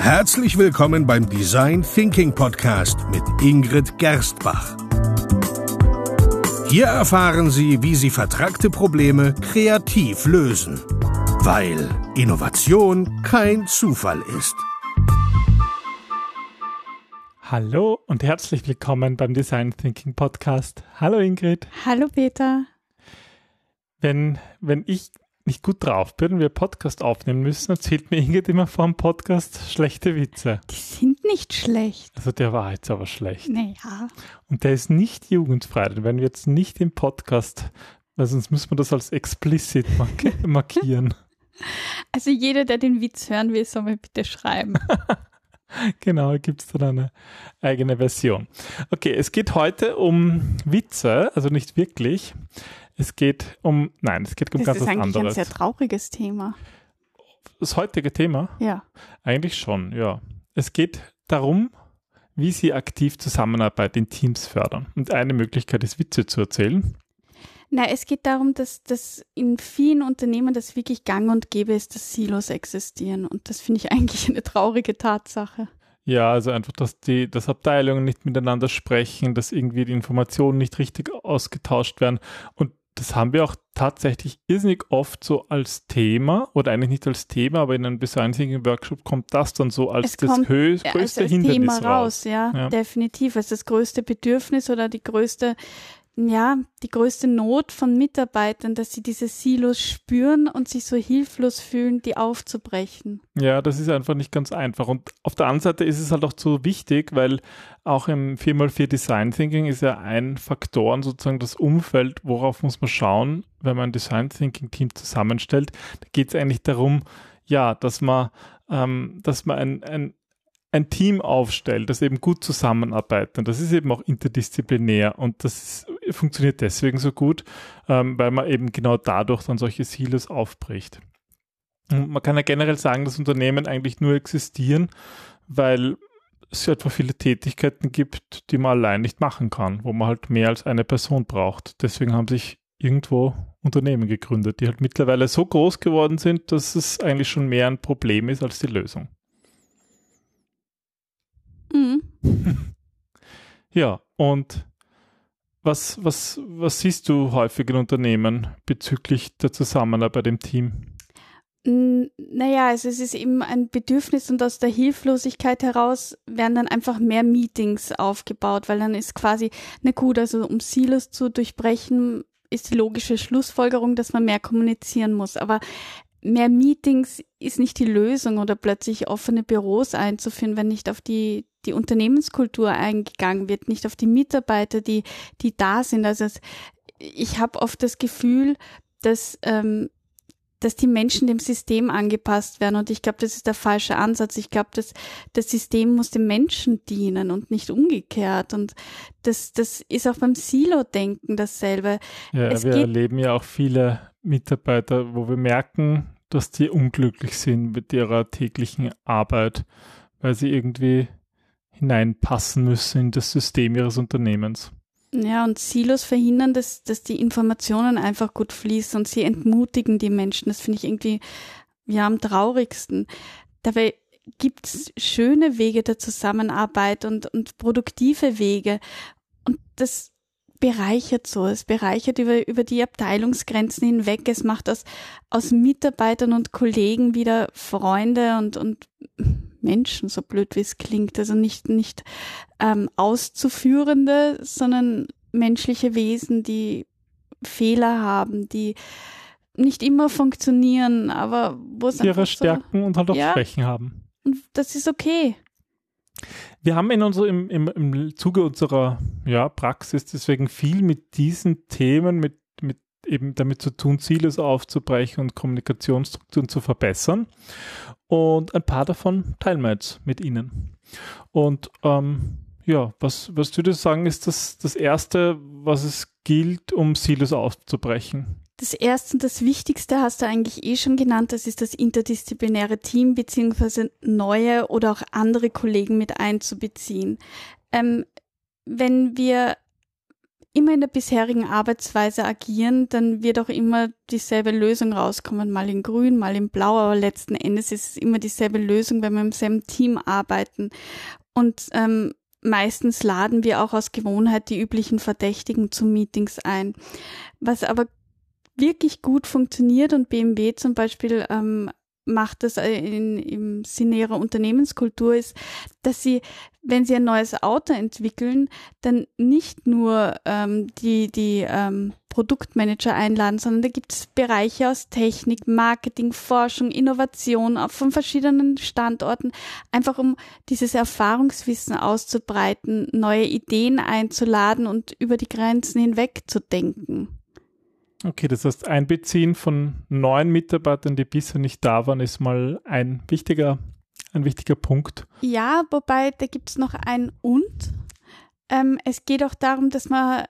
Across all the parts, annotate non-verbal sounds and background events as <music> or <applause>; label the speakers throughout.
Speaker 1: Herzlich willkommen beim Design Thinking Podcast mit Ingrid Gerstbach. Hier erfahren Sie, wie Sie vertragte Probleme kreativ lösen, weil Innovation kein Zufall ist.
Speaker 2: Hallo und herzlich willkommen beim Design Thinking Podcast. Hallo Ingrid.
Speaker 3: Hallo Peter.
Speaker 2: Wenn, wenn ich nicht gut drauf bin und wir Podcast aufnehmen müssen, erzählt mir Ingrid immer vor dem Podcast schlechte Witze.
Speaker 3: Die sind nicht schlecht.
Speaker 2: Also der war jetzt aber schlecht.
Speaker 3: Naja.
Speaker 2: Und der ist nicht jugendfrei. Den werden wir jetzt nicht im Podcast, weil sonst müssen wir das als explicit mark <laughs> markieren.
Speaker 3: Also jeder, der den Witz hören will, soll mir bitte schreiben. <laughs>
Speaker 2: genau, gibt es dann eine eigene Version. Okay, es geht heute um Witze, also nicht wirklich. Es geht um, nein, es geht um
Speaker 3: das
Speaker 2: ganz was
Speaker 3: anderes. Das ist eigentlich
Speaker 2: anderes.
Speaker 3: ein sehr trauriges Thema.
Speaker 2: Das heutige Thema?
Speaker 3: Ja.
Speaker 2: Eigentlich schon, ja. Es geht darum, wie Sie aktiv Zusammenarbeit in Teams fördern. Und eine Möglichkeit ist, Witze zu erzählen.
Speaker 3: Na, es geht darum, dass, dass in vielen Unternehmen das wirklich gang und gäbe ist, dass Silos existieren. Und das finde ich <laughs> eigentlich eine traurige Tatsache.
Speaker 2: Ja, also einfach, dass die, dass Abteilungen nicht miteinander sprechen, dass irgendwie die Informationen nicht richtig ausgetauscht werden. Und das haben wir auch tatsächlich irrsinnig oft so als Thema oder eigentlich nicht als Thema, aber in einem Design Thinking Workshop kommt das dann so als
Speaker 3: Es
Speaker 2: das
Speaker 3: kommt,
Speaker 2: höchst, größte
Speaker 3: also das
Speaker 2: Hindernis
Speaker 3: Thema
Speaker 2: raus.
Speaker 3: raus, ja,
Speaker 2: Ja.
Speaker 3: definitiv. Ist das größte Bedürfnis oder die größte, ja, die größte Not von Mitarbeitern, dass sie diese Silos spüren und sich so hilflos fühlen, die aufzubrechen.
Speaker 2: Ja, das ist einfach nicht ganz einfach. Und auf der anderen Seite ist es halt auch so wichtig, weil auch im 4x4 Design Thinking ist ja ein Faktor sozusagen das Umfeld, worauf muss man schauen, wenn man ein Design Thinking Team zusammenstellt. Da geht es eigentlich darum, ja, dass man, ähm, dass man ein, ein ein Team aufstellt, das eben gut zusammenarbeitet. Und das ist eben auch interdisziplinär und das funktioniert deswegen so gut, ähm, weil man eben genau dadurch dann solche Silos aufbricht. Und man kann ja generell sagen, dass Unternehmen eigentlich nur existieren, weil es etwa viele Tätigkeiten gibt, die man allein nicht machen kann, wo man halt mehr als eine Person braucht. Deswegen haben sich irgendwo Unternehmen gegründet, die halt mittlerweile so groß geworden sind, dass es eigentlich schon mehr ein Problem ist als die Lösung.
Speaker 3: Mhm. <laughs>
Speaker 2: Ja, und was, was, was siehst du häufig in Unternehmen bezüglich der Zusammenarbeit im Team?
Speaker 3: Naja, also es ist eben ein Bedürfnis und aus der Hilflosigkeit heraus werden dann einfach mehr Meetings aufgebaut, weil dann ist quasi, na gut, also um Silos zu durchbrechen, ist die logische Schlussfolgerung, dass man mehr kommunizieren muss. Aber mehr Meetings ist nicht die Lösung oder plötzlich offene Büros einzuführen, wenn nicht auf die, die Unternehmenskultur eingegangen wird, nicht auf die Mitarbeiter, die, die da sind. Also ich habe oft das Gefühl, dass ähm, dass die Menschen dem System angepasst werden. Und ich glaube, das ist der falsche Ansatz. Ich glaube, dass das System muss dem Menschen dienen und nicht umgekehrt. Und das, das ist auch beim Silo-Denken dasselbe.
Speaker 2: Ja,
Speaker 3: Es
Speaker 2: wir erleben ja auch viele Mitarbeiter, wo wir merken, dass die unglücklich sind mit ihrer täglichen Arbeit, weil sie irgendwie hineinpassen müssen in das System ihres Unternehmens.
Speaker 3: Ja, und Silos verhindern, dass, dass die Informationen einfach gut fließen und sie entmutigen die Menschen. Das finde ich irgendwie, ja, am traurigsten. Dabei gibt's schöne Wege der Zusammenarbeit und, und produktive Wege. Und das bereichert so. Es bereichert über, über die Abteilungsgrenzen hinweg. Es macht aus, aus Mitarbeitern und Kollegen wieder Freunde und, und Menschen, so blöd wie es klingt. Also nicht, nicht ähm, Auszuführende, sondern menschliche Wesen, die Fehler haben, die nicht immer funktionieren, aber wo es
Speaker 2: Ihre
Speaker 3: einfach so,
Speaker 2: Stärken und halt auch
Speaker 3: Ja.
Speaker 2: Schwächen haben.
Speaker 3: und das ist okay.
Speaker 2: Wir haben in unser, im, im, im Zuge unserer ja, Praxis deswegen viel mit diesen Themen, mit, mit eben damit zu tun, Silos aufzubrechen und Kommunikationsstrukturen zu verbessern. Und ein paar davon teilen wir jetzt mit Ihnen. Und ähm, ja, was, was würdest du sagen, ist das, das Erste, was es gilt, um Silos aufzubrechen?
Speaker 3: Das erste und das Wichtigste hast du eigentlich eh schon genannt, das ist das interdisziplinäre Team beziehungsweise neue oder auch andere Kollegen mit einzubeziehen. Ähm, wenn wir immer in der bisherigen Arbeitsweise agieren, dann wird auch immer dieselbe Lösung rauskommen, mal in grün, mal in blau, aber letzten Endes ist es immer dieselbe Lösung, wenn wir im selben Team arbeiten. Und ähm, meistens laden wir auch aus Gewohnheit die üblichen Verdächtigen zu Meetings ein. Was aber wirklich gut funktioniert und BMW zum Beispiel ähm, macht das in, im Sinne ihrer Unternehmenskultur ist, dass sie, wenn sie ein neues Auto entwickeln, dann nicht nur ähm, die, die ähm, Produktmanager einladen, sondern da gibt es Bereiche aus Technik, Marketing, Forschung, Innovation auf von verschiedenen Standorten, einfach um dieses Erfahrungswissen auszubreiten, neue Ideen einzuladen und über die Grenzen hinweg zu denken.
Speaker 2: Okay, das heißt, Einbeziehen von neuen Mitarbeitern, die bisher nicht da waren, ist mal ein wichtiger, ein wichtiger Punkt.
Speaker 3: Ja, wobei da gibt es noch ein Und. Ähm, es geht auch darum, dass man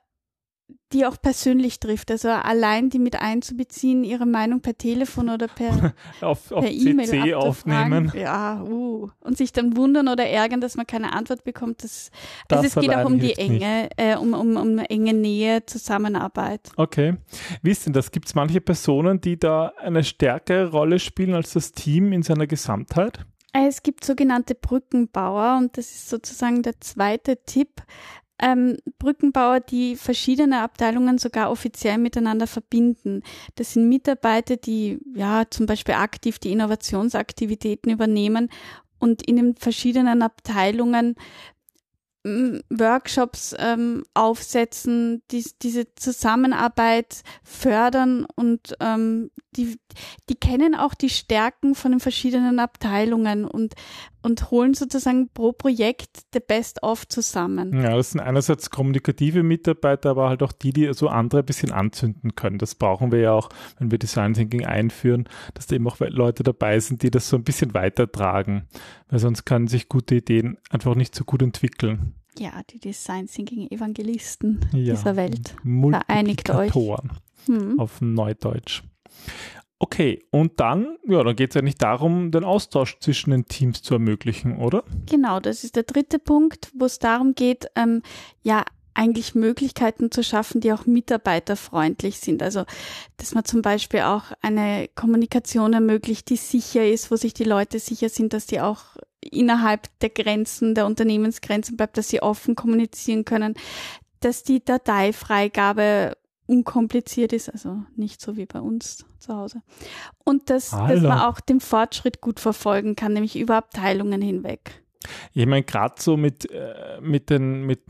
Speaker 3: die auch persönlich trifft. Also allein die mit einzubeziehen, ihre Meinung per Telefon oder per <laughs>
Speaker 2: auf, auf per E-Mail aufnehmen.
Speaker 3: Ja, uh. Und sich dann wundern oder ärgern, dass man keine Antwort bekommt. Das, das also es geht auch um die Enge, äh, um, um, um enge Nähe, Zusammenarbeit.
Speaker 2: Okay. Denn das? Gibt es manche Personen, die da eine stärkere Rolle spielen als das Team in seiner Gesamtheit?
Speaker 3: Es gibt sogenannte Brückenbauer und das ist sozusagen der zweite Tipp ähm, Brückenbauer, die verschiedene Abteilungen sogar offiziell miteinander verbinden. Das sind Mitarbeiter, die ja zum Beispiel aktiv die Innovationsaktivitäten übernehmen und in den verschiedenen Abteilungen Workshops ähm, aufsetzen, die, diese Zusammenarbeit fördern und ähm, die, die kennen auch die Stärken von den verschiedenen Abteilungen und, und holen sozusagen pro Projekt the best of zusammen.
Speaker 2: Ja, das sind einerseits kommunikative Mitarbeiter, aber halt auch die, die so andere ein bisschen anzünden können. Das brauchen wir ja auch, wenn wir Design Thinking einführen, dass da eben auch Leute dabei sind, die das so ein bisschen weitertragen, weil sonst können sich gute Ideen einfach nicht so gut entwickeln.
Speaker 3: Ja, die Design Thinking Evangelisten ja, dieser Welt. Vereinigt euch.
Speaker 2: Hm. Auf Neudeutsch. Okay, und dann, ja, dann geht es eigentlich darum, den Austausch zwischen den Teams zu ermöglichen, oder?
Speaker 3: Genau, das ist der dritte Punkt, wo es darum geht, ähm, ja, eigentlich Möglichkeiten zu schaffen, die auch mitarbeiterfreundlich sind. Also, dass man zum Beispiel auch eine Kommunikation ermöglicht, die sicher ist, wo sich die Leute sicher sind, dass die auch innerhalb der Grenzen, der Unternehmensgrenzen bleibt, dass sie offen kommunizieren können, dass die Dateifreigabe unkompliziert ist, also nicht so wie bei uns zu Hause. Und dass, dass man auch den Fortschritt gut verfolgen kann, nämlich über Abteilungen hinweg.
Speaker 2: Ich meine, gerade so mit, äh, mit den mit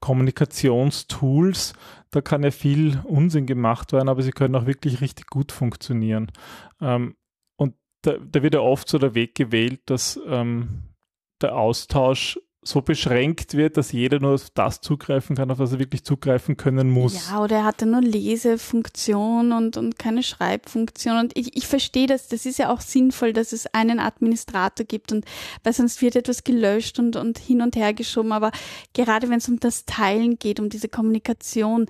Speaker 2: Kommunikationstools, da kann ja viel Unsinn gemacht werden, aber sie können auch wirklich richtig gut funktionieren. Ähm, und da, da, wird ja oft so der Weg gewählt, dass ähm, der Austausch so beschränkt wird, dass jeder nur auf das zugreifen kann, auf was er wirklich zugreifen können muss.
Speaker 3: Ja, oder er hatte nur Lesefunktion und, und keine Schreibfunktion. Und ich, ich verstehe das, das ist ja auch sinnvoll, dass es einen Administrator gibt und weil sonst wird etwas gelöscht und, und hin und her geschoben. Aber gerade wenn es um das Teilen geht, um diese Kommunikation,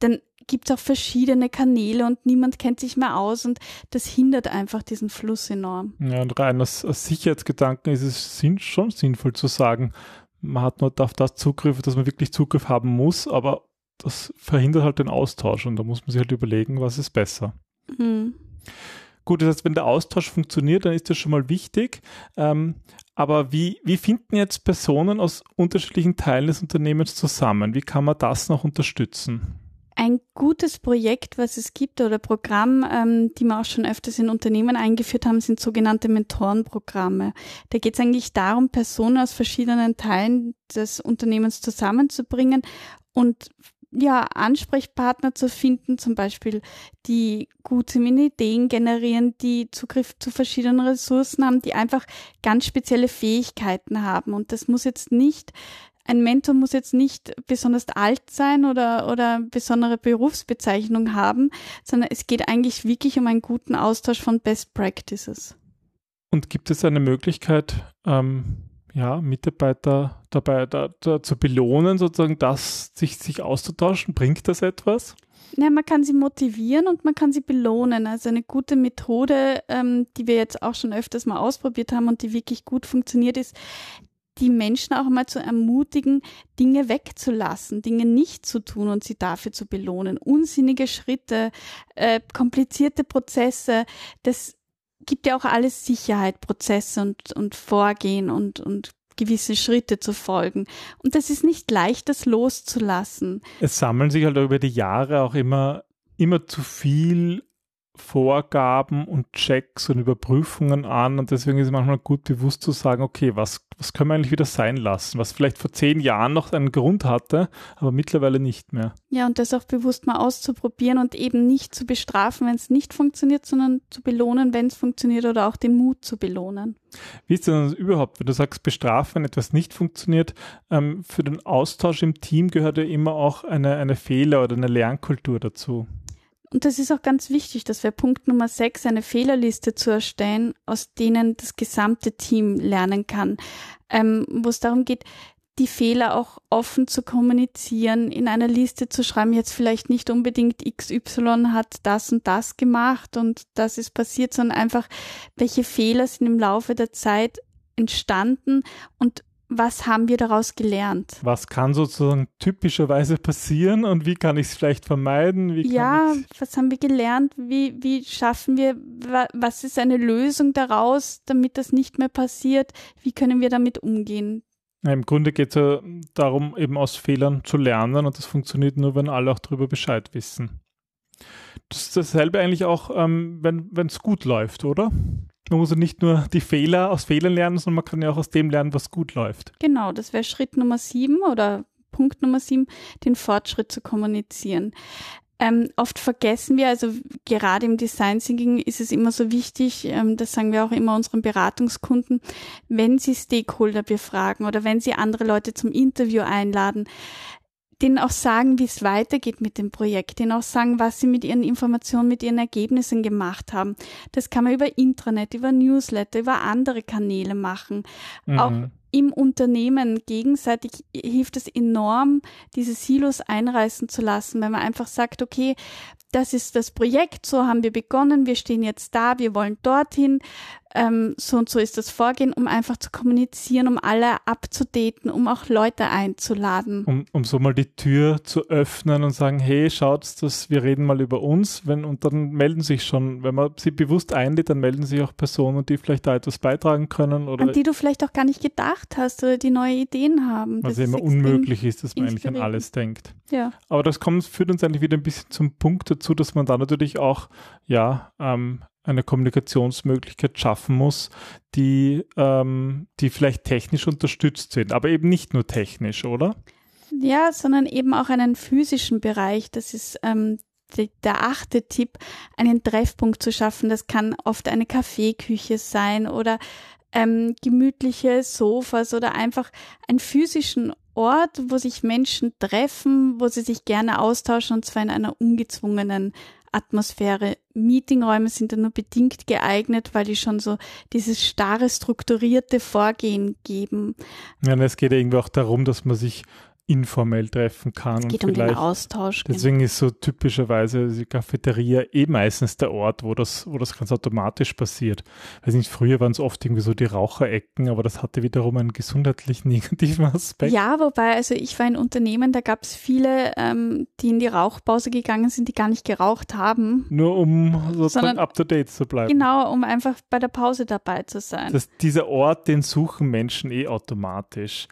Speaker 3: dann gibt es auch verschiedene Kanäle und niemand kennt sich mehr aus und das hindert einfach diesen Fluss enorm.
Speaker 2: Ja, und rein aus, aus Sicherheitsgedanken ist es sinn, schon sinnvoll zu sagen, man hat nur auf das Zugriff, dass man wirklich Zugriff haben muss, aber das verhindert halt den Austausch und da muss man sich halt überlegen, was ist besser. Mhm. Gut, das heißt, wenn der Austausch funktioniert, dann ist das schon mal wichtig. Ähm, aber wie, wie finden jetzt Personen aus unterschiedlichen Teilen des Unternehmens zusammen? Wie kann man das noch unterstützen?
Speaker 3: Ein gutes Projekt, was es gibt oder Programm, ähm, die wir auch schon öfters in Unternehmen eingeführt haben, sind sogenannte Mentorenprogramme. Da geht es eigentlich darum, Personen aus verschiedenen Teilen des Unternehmens zusammenzubringen und ja, Ansprechpartner zu finden, zum Beispiel, die gute Ideen generieren, die Zugriff zu verschiedenen Ressourcen haben, die einfach ganz spezielle Fähigkeiten haben. Und das muss jetzt nicht ein Mentor muss jetzt nicht besonders alt sein oder, oder besondere Berufsbezeichnung haben, sondern es geht eigentlich wirklich um einen guten Austausch von Best Practices.
Speaker 2: Und gibt es eine Möglichkeit, ähm, ja, Mitarbeiter dabei da, da zu belohnen, sozusagen, das sich, sich auszutauschen? Bringt das etwas?
Speaker 3: Ja, man kann sie motivieren und man kann sie belohnen. Also eine gute Methode, ähm, die wir jetzt auch schon öfters mal ausprobiert haben und die wirklich gut funktioniert, ist, die Menschen auch mal zu ermutigen, Dinge wegzulassen, Dinge nicht zu tun und sie dafür zu belohnen. Unsinnige Schritte, äh, komplizierte Prozesse, das gibt ja auch alles Sicherheit, Prozesse und, und Vorgehen und, und gewisse Schritte zu folgen. Und das ist nicht leicht, das loszulassen.
Speaker 2: Es sammeln sich halt über die Jahre auch immer, immer zu viel Vorgaben und Checks und Überprüfungen an und deswegen ist es manchmal gut bewusst zu sagen, okay, was, was können wir eigentlich wieder sein lassen, was vielleicht vor zehn Jahren noch einen Grund hatte, aber mittlerweile nicht mehr.
Speaker 3: Ja, und das auch bewusst mal auszuprobieren und eben nicht zu bestrafen, wenn es nicht funktioniert, sondern zu belohnen, wenn es funktioniert oder auch den Mut zu belohnen.
Speaker 2: Wie ist denn das überhaupt, wenn du sagst, bestrafen, wenn etwas nicht funktioniert? Ähm, für den Austausch im Team gehört ja immer auch eine, eine Fehler- oder eine Lernkultur dazu.
Speaker 3: Und das ist auch ganz wichtig, dass wir Punkt Nummer sechs eine Fehlerliste zu erstellen, aus denen das gesamte Team lernen kann, ähm, wo es darum geht, die Fehler auch offen zu kommunizieren, in einer Liste zu schreiben, jetzt vielleicht nicht unbedingt XY hat das und das gemacht und das ist passiert, sondern einfach, welche Fehler sind im Laufe der Zeit entstanden und was haben wir daraus gelernt?
Speaker 2: Was kann sozusagen typischerweise passieren und wie kann ich es vielleicht vermeiden?
Speaker 3: ja, was haben wir gelernt? Wie, wie schaffen wir, was ist eine Lösung daraus, damit das nicht mehr passiert? Wie können wir damit umgehen?
Speaker 2: Im Grunde geht es ja darum, eben aus Fehlern zu lernen und das funktioniert nur, wenn alle auch darüber Bescheid wissen. Das ist dasselbe eigentlich auch, ähm, wenn es gut läuft, oder? Man muss ja nicht nur die Fehler aus Fehlern lernen, sondern man kann ja auch aus dem lernen, was gut läuft.
Speaker 3: Genau, das wäre Schritt Nummer sieben oder Punkt Nummer sieben, den Fortschritt zu kommunizieren. Ähm, oft vergessen wir, also gerade im Design Thinking ist es immer so wichtig, ähm, das sagen wir auch immer unseren Beratungskunden, wenn sie Stakeholder befragen oder wenn sie andere Leute zum Interview einladen, denen auch sagen, wie es weitergeht mit dem Projekt, denen auch sagen, was sie mit ihren Informationen, mit ihren Ergebnissen gemacht haben. Das kann man über Intranet, über Newsletter, über andere Kanäle machen. Mhm. Auch im Unternehmen gegenseitig hilft es enorm, diese Silos einreißen zu lassen, wenn man einfach sagt, okay, das ist das Projekt, so haben wir begonnen, wir stehen jetzt da, wir wollen dorthin, ähm, so und so ist das Vorgehen, um einfach zu kommunizieren, um alle abzudaten, um auch Leute einzuladen.
Speaker 2: Um, um so mal die Tür zu öffnen und sagen, hey, schaut, dass wir reden mal über uns, wenn, und dann melden sich schon, wenn man sie bewusst einlädt, dann melden sich auch Personen, die vielleicht da etwas beitragen können oder.
Speaker 3: An die du vielleicht auch gar nicht gedacht hast oder die neue Ideen haben.
Speaker 2: Was immer unmöglich ist, dass man eigentlich an alles denkt.
Speaker 3: Ja.
Speaker 2: Aber das kommt, führt uns eigentlich wieder ein bisschen zum Punkt dazu, dass man da natürlich auch, ja, ähm, eine Kommunikationsmöglichkeit schaffen muss, die, ähm, die vielleicht technisch unterstützt sind, aber eben nicht nur technisch, oder?
Speaker 3: Ja, sondern eben auch einen physischen Bereich. Das ist ähm, die, der achte Tipp, einen Treffpunkt zu schaffen. Das kann oft eine Kaffeeküche sein oder ähm, gemütliche Sofas oder einfach einen physischen Ort, wo sich Menschen treffen, wo sie sich gerne austauschen und zwar in einer ungezwungenen Atmosphäre. Meetingräume sind da nur bedingt geeignet, weil die schon so dieses starre, strukturierte Vorgehen geben.
Speaker 2: Ja, und es geht irgendwie auch darum, dass man sich informell treffen kann.
Speaker 3: Es geht um den Austausch.
Speaker 2: Genau. Deswegen genau. ist so typischerweise die Cafeteria eh meistens der Ort, wo das, wo das ganz automatisch passiert. Weiß nicht, früher waren es oft irgendwie so die Raucherecken, aber das hatte wiederum einen gesundheitlich <laughs> negativen Aspekt.
Speaker 3: Ja, wobei, also ich war in Unternehmen, da gab es viele, ähm, die in die Rauchpause gegangen sind, die gar nicht geraucht haben.
Speaker 2: Nur um sozusagen up to date zu bleiben.
Speaker 3: Genau, um einfach bei der Pause dabei zu sein.
Speaker 2: Das, dieser Ort, den suchen Menschen eh automatisch.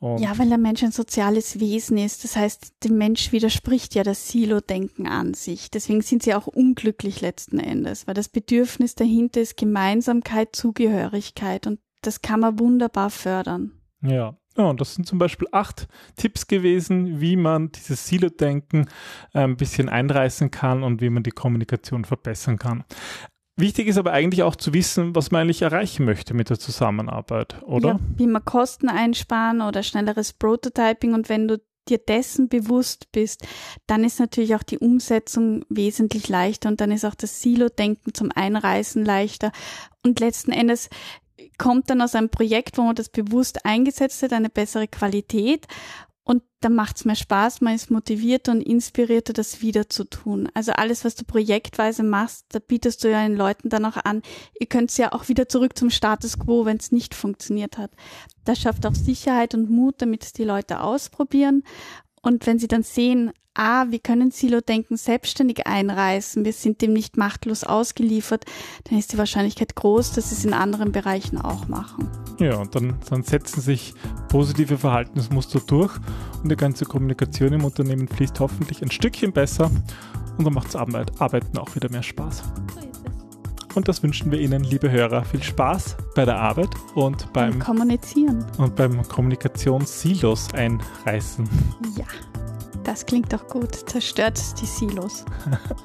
Speaker 3: Und ja, weil der Mensch ein soziales Wesen ist. Das heißt, dem Mensch widerspricht ja das Silo-Denken an sich. Deswegen sind sie auch unglücklich letzten Endes, weil das Bedürfnis dahinter ist Gemeinsamkeit, Zugehörigkeit und das kann man wunderbar fördern.
Speaker 2: Ja. Ja, und das sind zum Beispiel acht Tipps gewesen, wie man dieses Silo-Denken äh, ein bisschen einreißen kann und wie man die Kommunikation verbessern kann. Wichtig ist aber eigentlich auch zu wissen, was man eigentlich erreichen möchte mit der Zusammenarbeit, oder? Ja,
Speaker 3: wie man Kosten einsparen oder schnelleres Prototyping. Und wenn du dir dessen bewusst bist, dann ist natürlich auch die Umsetzung wesentlich leichter und dann ist auch das Silo-Denken zum Einreißen leichter. Und letzten Endes kommt dann aus einem Projekt, wo man das bewusst eingesetzt hat, eine bessere Qualität und dann macht's mehr Spaß, man ist motivierter und inspirierter, das wieder zu tun. Also alles, was du projektweise machst, da bietest du ja den Leuten dann auch an, ihr könnt ja auch wieder zurück zum Status quo, wenn es nicht funktioniert hat. Das schafft auch Sicherheit und Mut, damit es die Leute ausprobieren. Und wenn sie dann sehen, ah, wir können Silo-Denken selbstständig einreißen, wir sind dem nicht machtlos ausgeliefert, dann ist die Wahrscheinlichkeit groß, dass sie es in anderen Bereichen auch machen.
Speaker 2: Ja, und dann, dann setzen sich positive Verhaltensmuster durch und die ganze Kommunikation im Unternehmen fließt hoffentlich ein Stückchen besser und dann macht es Arbeit, Arbeiten auch wieder mehr Spaß. So ist es. Und das wünschen wir Ihnen, liebe Hörer, viel Spaß bei der Arbeit und beim und
Speaker 3: Kommunizieren.
Speaker 2: Und beim Kommunikationssilos einreißen.
Speaker 3: Ja. Das klingt doch gut. Zerstört die Silos.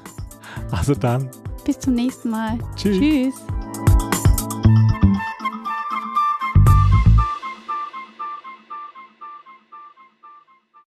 Speaker 3: <laughs>
Speaker 2: also dann.
Speaker 3: Bis zum nächsten Mal.
Speaker 2: Tschüss. Tschüss.